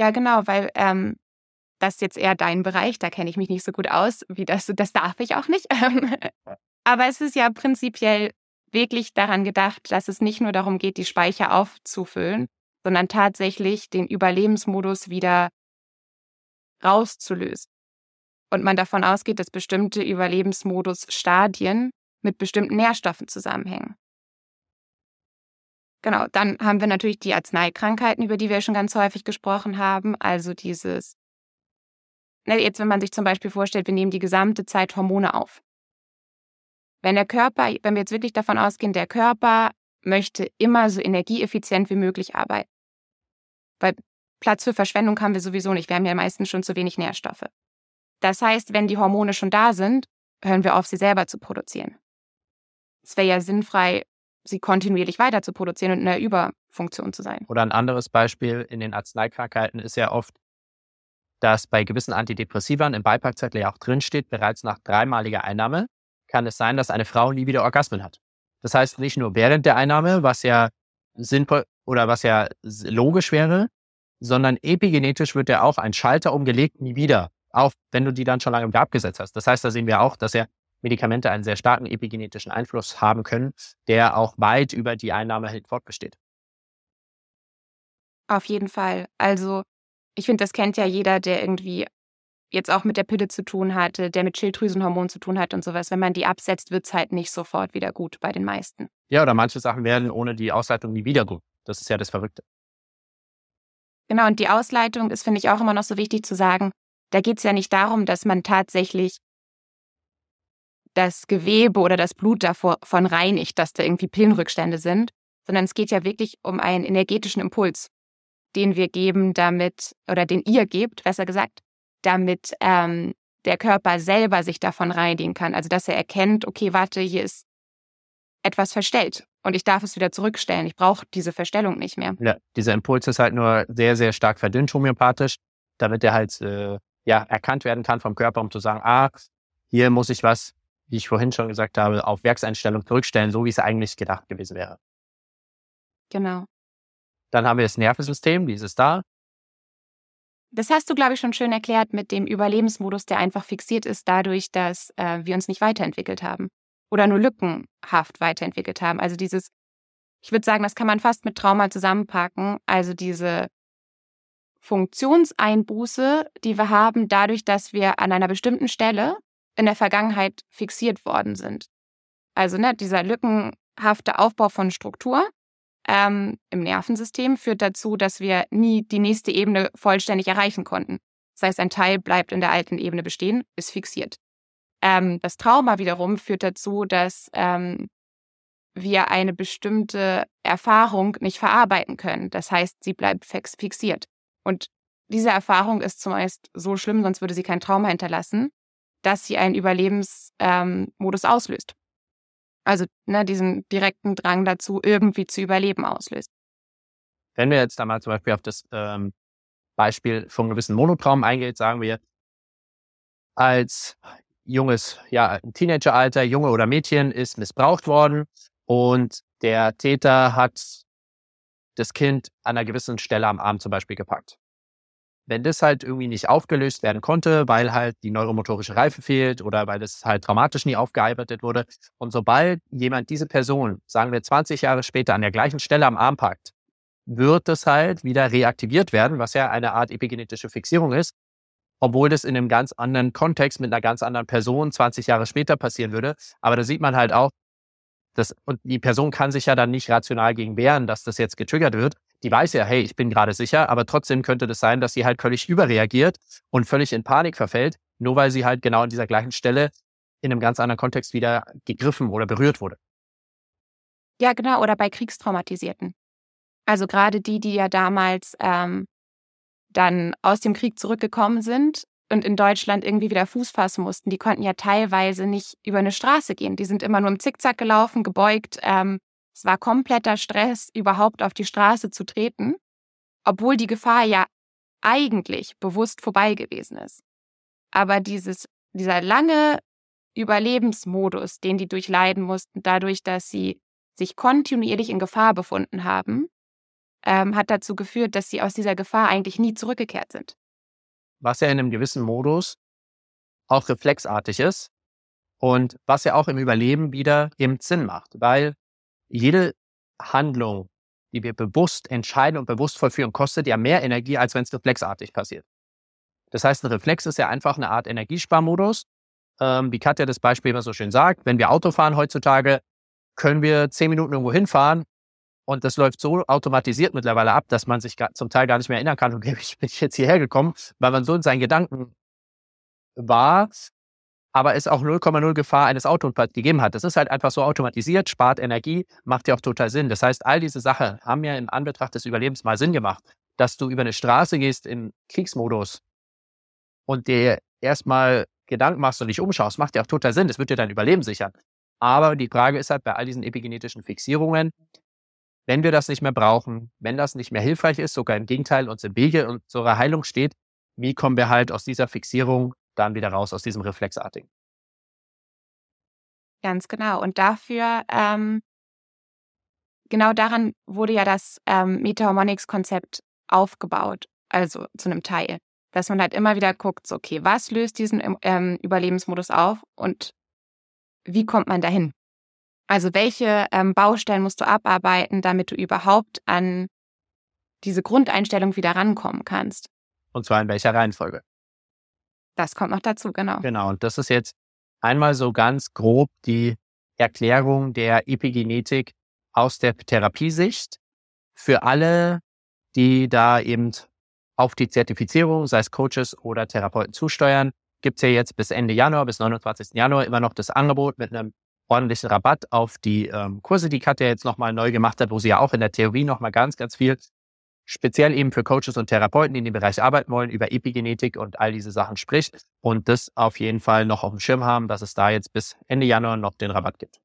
Ja, genau, weil ähm, das ist jetzt eher dein Bereich, da kenne ich mich nicht so gut aus, wie das, das darf ich auch nicht. Aber es ist ja prinzipiell wirklich daran gedacht, dass es nicht nur darum geht, die Speicher aufzufüllen, sondern tatsächlich den Überlebensmodus wieder rauszulösen. Und man davon ausgeht, dass bestimmte Überlebensmodus-Stadien mit bestimmten Nährstoffen zusammenhängen. Genau, dann haben wir natürlich die Arzneikrankheiten, über die wir schon ganz häufig gesprochen haben. Also dieses, jetzt wenn man sich zum Beispiel vorstellt, wir nehmen die gesamte Zeit Hormone auf. Wenn der Körper, wenn wir jetzt wirklich davon ausgehen, der Körper möchte immer so energieeffizient wie möglich arbeiten. Weil Platz für Verschwendung haben wir sowieso nicht. Wir haben ja meistens schon zu wenig Nährstoffe. Das heißt, wenn die Hormone schon da sind, hören wir auf, sie selber zu produzieren es wäre ja sinnfrei, sie kontinuierlich weiter zu produzieren und in der Überfunktion zu sein. Oder ein anderes Beispiel in den Arzneikrankheiten ist ja oft, dass bei gewissen Antidepressivern im Beipackzettel ja auch drinsteht, bereits nach dreimaliger Einnahme kann es sein, dass eine Frau nie wieder Orgasmen hat. Das heißt nicht nur während der Einnahme, was ja sinnvoll oder was ja logisch wäre, sondern epigenetisch wird ja auch ein Schalter umgelegt, nie wieder auch wenn du die dann schon lange im Grab gesetzt hast. Das heißt, da sehen wir auch, dass ja Medikamente einen sehr starken epigenetischen Einfluss haben können, der auch weit über die Einnahme halt fortbesteht. Auf jeden Fall. Also ich finde, das kennt ja jeder, der irgendwie jetzt auch mit der Pille zu tun hatte, der mit Schilddrüsenhormonen zu tun hat und sowas. Wenn man die absetzt, wird es halt nicht sofort wieder gut bei den meisten. Ja, oder manche Sachen werden ohne die Ausleitung nie wieder gut. Das ist ja das Verrückte. Genau, und die Ausleitung ist, finde ich, auch immer noch so wichtig zu sagen. Da geht es ja nicht darum, dass man tatsächlich das Gewebe oder das Blut davon reinigt, dass da irgendwie Pillenrückstände sind, sondern es geht ja wirklich um einen energetischen Impuls, den wir geben, damit, oder den ihr gebt, besser gesagt, damit ähm, der Körper selber sich davon reinigen kann. Also dass er erkennt, okay, warte, hier ist etwas verstellt und ich darf es wieder zurückstellen. Ich brauche diese Verstellung nicht mehr. Ja, dieser Impuls ist halt nur sehr, sehr stark verdünnt homöopathisch, damit er halt äh, ja, erkannt werden kann vom Körper, um zu sagen, ah, hier muss ich was, wie ich vorhin schon gesagt habe, auf Werkseinstellung zurückstellen, so wie es eigentlich gedacht gewesen wäre. Genau. Dann haben wir das Nervensystem, dieses da. Das hast du, glaube ich, schon schön erklärt mit dem Überlebensmodus, der einfach fixiert ist dadurch, dass äh, wir uns nicht weiterentwickelt haben oder nur lückenhaft weiterentwickelt haben. Also dieses, ich würde sagen, das kann man fast mit Trauma zusammenpacken. Also diese Funktionseinbuße, die wir haben, dadurch, dass wir an einer bestimmten Stelle in der Vergangenheit fixiert worden sind. Also ne, dieser lückenhafte Aufbau von Struktur ähm, im Nervensystem führt dazu, dass wir nie die nächste Ebene vollständig erreichen konnten. Das heißt, ein Teil bleibt in der alten Ebene bestehen, ist fixiert. Ähm, das Trauma wiederum führt dazu, dass ähm, wir eine bestimmte Erfahrung nicht verarbeiten können. Das heißt, sie bleibt fixiert. Und diese Erfahrung ist zumeist so schlimm, sonst würde sie kein Trauma hinterlassen, dass sie einen Überlebensmodus ähm, auslöst also ne, diesen direkten Drang dazu, irgendwie zu überleben auslöst. Wenn wir jetzt da mal zum Beispiel auf das ähm, Beispiel von gewissen Monotraum eingehen, sagen wir, als junges, ja, Teenageralter, Junge oder Mädchen ist missbraucht worden und der Täter hat das Kind an einer gewissen Stelle am Arm zum Beispiel gepackt wenn das halt irgendwie nicht aufgelöst werden konnte, weil halt die neuromotorische Reife fehlt oder weil das halt traumatisch nie aufgearbeitet wurde. Und sobald jemand diese Person, sagen wir 20 Jahre später, an der gleichen Stelle am Arm packt, wird das halt wieder reaktiviert werden, was ja eine Art epigenetische Fixierung ist, obwohl das in einem ganz anderen Kontext mit einer ganz anderen Person 20 Jahre später passieren würde. Aber da sieht man halt auch, dass, und die Person kann sich ja dann nicht rational gegen wehren, dass das jetzt getriggert wird die weiß ja, hey, ich bin gerade sicher, aber trotzdem könnte das sein, dass sie halt völlig überreagiert und völlig in Panik verfällt, nur weil sie halt genau an dieser gleichen Stelle in einem ganz anderen Kontext wieder gegriffen oder berührt wurde. Ja, genau, oder bei Kriegstraumatisierten. Also gerade die, die ja damals ähm, dann aus dem Krieg zurückgekommen sind und in Deutschland irgendwie wieder Fuß fassen mussten, die konnten ja teilweise nicht über eine Straße gehen. Die sind immer nur im Zickzack gelaufen, gebeugt, ähm, es war kompletter Stress, überhaupt auf die Straße zu treten, obwohl die Gefahr ja eigentlich bewusst vorbei gewesen ist. Aber dieses, dieser lange Überlebensmodus, den die durchleiden mussten, dadurch, dass sie sich kontinuierlich in Gefahr befunden haben, ähm, hat dazu geführt, dass sie aus dieser Gefahr eigentlich nie zurückgekehrt sind. Was ja in einem gewissen Modus auch reflexartig ist und was ja auch im Überleben wieder eben Sinn macht, weil jede Handlung, die wir bewusst entscheiden und bewusst vollführen, kostet ja mehr Energie, als wenn es reflexartig passiert. Das heißt, ein Reflex ist ja einfach eine Art Energiesparmodus. Ähm, wie Katja das Beispiel immer so schön sagt, wenn wir Auto fahren heutzutage, können wir zehn Minuten irgendwo hinfahren und das läuft so automatisiert mittlerweile ab, dass man sich zum Teil gar nicht mehr erinnern kann, okay, ich bin jetzt hierher gekommen, weil man so in seinen Gedanken war, aber es auch 0,0 Gefahr eines Autounfalls gegeben hat. Das ist halt einfach so automatisiert, spart Energie, macht ja auch total Sinn. Das heißt, all diese Sachen haben ja im Anbetracht des Überlebens mal Sinn gemacht. Dass du über eine Straße gehst im Kriegsmodus und dir erstmal Gedanken machst und dich umschaust, macht ja auch total Sinn. Das wird dir dein Überleben sichern. Aber die Frage ist halt bei all diesen epigenetischen Fixierungen, wenn wir das nicht mehr brauchen, wenn das nicht mehr hilfreich ist, sogar im Gegenteil uns im Wege unserer Heilung steht, wie kommen wir halt aus dieser Fixierung dann wieder raus aus diesem Reflexartigen. Ganz genau. Und dafür, ähm, genau daran wurde ja das ähm, Meta-Harmonics-Konzept aufgebaut, also zu einem Teil. dass man halt immer wieder guckt, so, okay, was löst diesen ähm, Überlebensmodus auf und wie kommt man dahin? Also welche ähm, Baustellen musst du abarbeiten, damit du überhaupt an diese Grundeinstellung wieder rankommen kannst? Und zwar in welcher Reihenfolge? Das kommt noch dazu, genau. Genau, und das ist jetzt einmal so ganz grob die Erklärung der Epigenetik aus der Therapiesicht für alle, die da eben auf die Zertifizierung, sei es Coaches oder Therapeuten zusteuern, gibt es ja jetzt bis Ende Januar, bis 29. Januar immer noch das Angebot mit einem ordentlichen Rabatt auf die ähm, Kurse, die Katja jetzt nochmal neu gemacht hat, wo sie ja auch in der Theorie nochmal ganz, ganz viel speziell eben für Coaches und Therapeuten, die in dem Bereich arbeiten wollen, über Epigenetik und all diese Sachen spricht und das auf jeden Fall noch auf dem Schirm haben, dass es da jetzt bis Ende Januar noch den Rabatt gibt.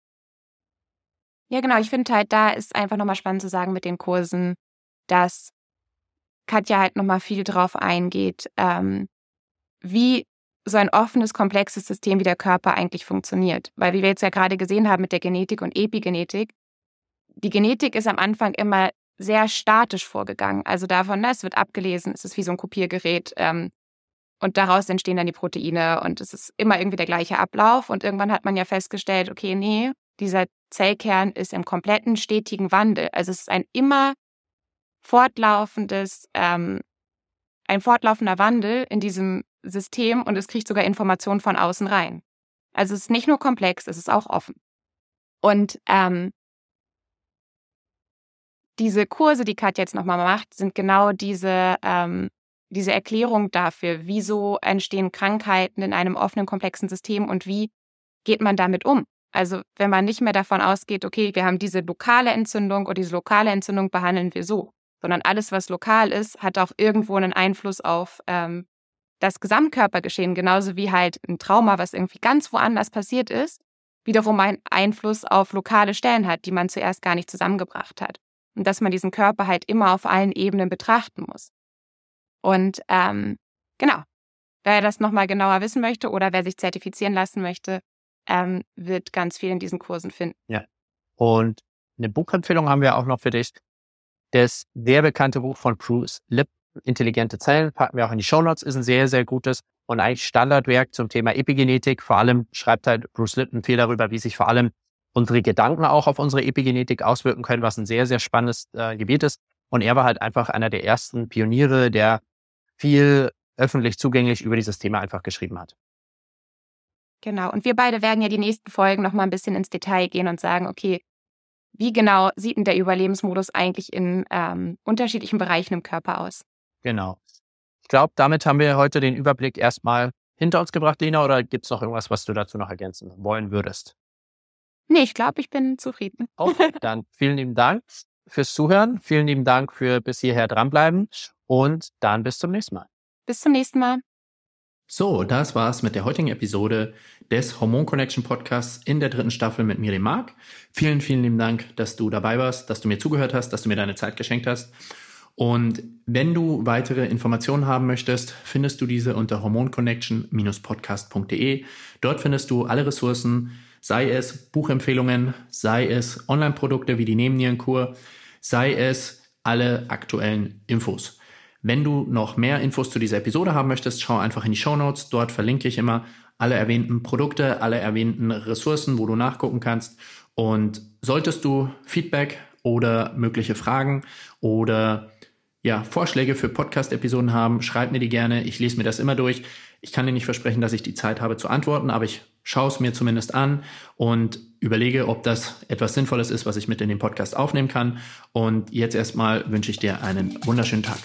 Ja, genau. Ich finde halt, da ist einfach nochmal spannend zu sagen mit den Kursen, dass Katja halt nochmal viel drauf eingeht, ähm, wie so ein offenes, komplexes System wie der Körper eigentlich funktioniert. Weil, wie wir jetzt ja gerade gesehen haben mit der Genetik und Epigenetik, die Genetik ist am Anfang immer sehr statisch vorgegangen. Also davon, ne, es wird abgelesen, es ist wie so ein Kopiergerät ähm, und daraus entstehen dann die Proteine und es ist immer irgendwie der gleiche Ablauf. Und irgendwann hat man ja festgestellt, okay, nee, dieser Zellkern ist im kompletten stetigen Wandel. Also es ist ein immer fortlaufendes, ähm, ein fortlaufender Wandel in diesem System und es kriegt sogar Informationen von außen rein. Also es ist nicht nur komplex, es ist auch offen. Und ähm, diese Kurse, die Katja jetzt nochmal macht, sind genau diese, ähm, diese Erklärung dafür, wieso entstehen Krankheiten in einem offenen, komplexen System und wie geht man damit um. Also wenn man nicht mehr davon ausgeht, okay, wir haben diese lokale Entzündung und diese lokale Entzündung behandeln wir so, sondern alles, was lokal ist, hat auch irgendwo einen Einfluss auf ähm, das Gesamtkörpergeschehen, genauso wie halt ein Trauma, was irgendwie ganz woanders passiert ist, wiederum einen Einfluss auf lokale Stellen hat, die man zuerst gar nicht zusammengebracht hat und dass man diesen Körper halt immer auf allen Ebenen betrachten muss. Und ähm, genau, wer das nochmal genauer wissen möchte oder wer sich zertifizieren lassen möchte, ähm, wird ganz viel in diesen Kursen finden. Ja. Und eine Buchempfehlung haben wir auch noch für dich. Das sehr bekannte Buch von Bruce Lipp, Intelligente Zellen, packen wir auch in die Show Notes, ist ein sehr, sehr gutes und eigentlich Standardwerk zum Thema Epigenetik. Vor allem schreibt halt Bruce Lipp viel darüber, wie sich vor allem unsere Gedanken auch auf unsere Epigenetik auswirken können, was ein sehr, sehr spannendes äh, Gebiet ist. Und er war halt einfach einer der ersten Pioniere, der viel öffentlich zugänglich über dieses Thema einfach geschrieben hat. Genau. Und wir beide werden ja die nächsten Folgen noch mal ein bisschen ins Detail gehen und sagen, okay, wie genau sieht denn der Überlebensmodus eigentlich in ähm, unterschiedlichen Bereichen im Körper aus? Genau. Ich glaube, damit haben wir heute den Überblick erstmal hinter uns gebracht, Lena, oder gibt es noch irgendwas, was du dazu noch ergänzen wollen würdest? Nee, ich glaube, ich bin zufrieden. Okay, dann vielen lieben Dank fürs Zuhören. Vielen lieben Dank für bis hierher dranbleiben und dann bis zum nächsten Mal. Bis zum nächsten Mal. So, das war's mit der heutigen Episode des Hormon Connection Podcasts in der dritten Staffel mit Miri Mark. Vielen, vielen lieben Dank, dass du dabei warst, dass du mir zugehört hast, dass du mir deine Zeit geschenkt hast. Und wenn du weitere Informationen haben möchtest, findest du diese unter hormonconnection-podcast.de. Dort findest du alle Ressourcen, sei es Buchempfehlungen, sei es Online-Produkte wie die Nebennierenkur, sei es alle aktuellen Infos. Wenn du noch mehr Infos zu dieser Episode haben möchtest, schau einfach in die Show Notes. Dort verlinke ich immer alle erwähnten Produkte, alle erwähnten Ressourcen, wo du nachgucken kannst. Und solltest du Feedback oder mögliche Fragen oder ja, Vorschläge für Podcast-Episoden haben, schreib mir die gerne. Ich lese mir das immer durch. Ich kann dir nicht versprechen, dass ich die Zeit habe zu antworten, aber ich schaue es mir zumindest an und überlege, ob das etwas Sinnvolles ist, was ich mit in den Podcast aufnehmen kann. Und jetzt erstmal wünsche ich dir einen wunderschönen Tag.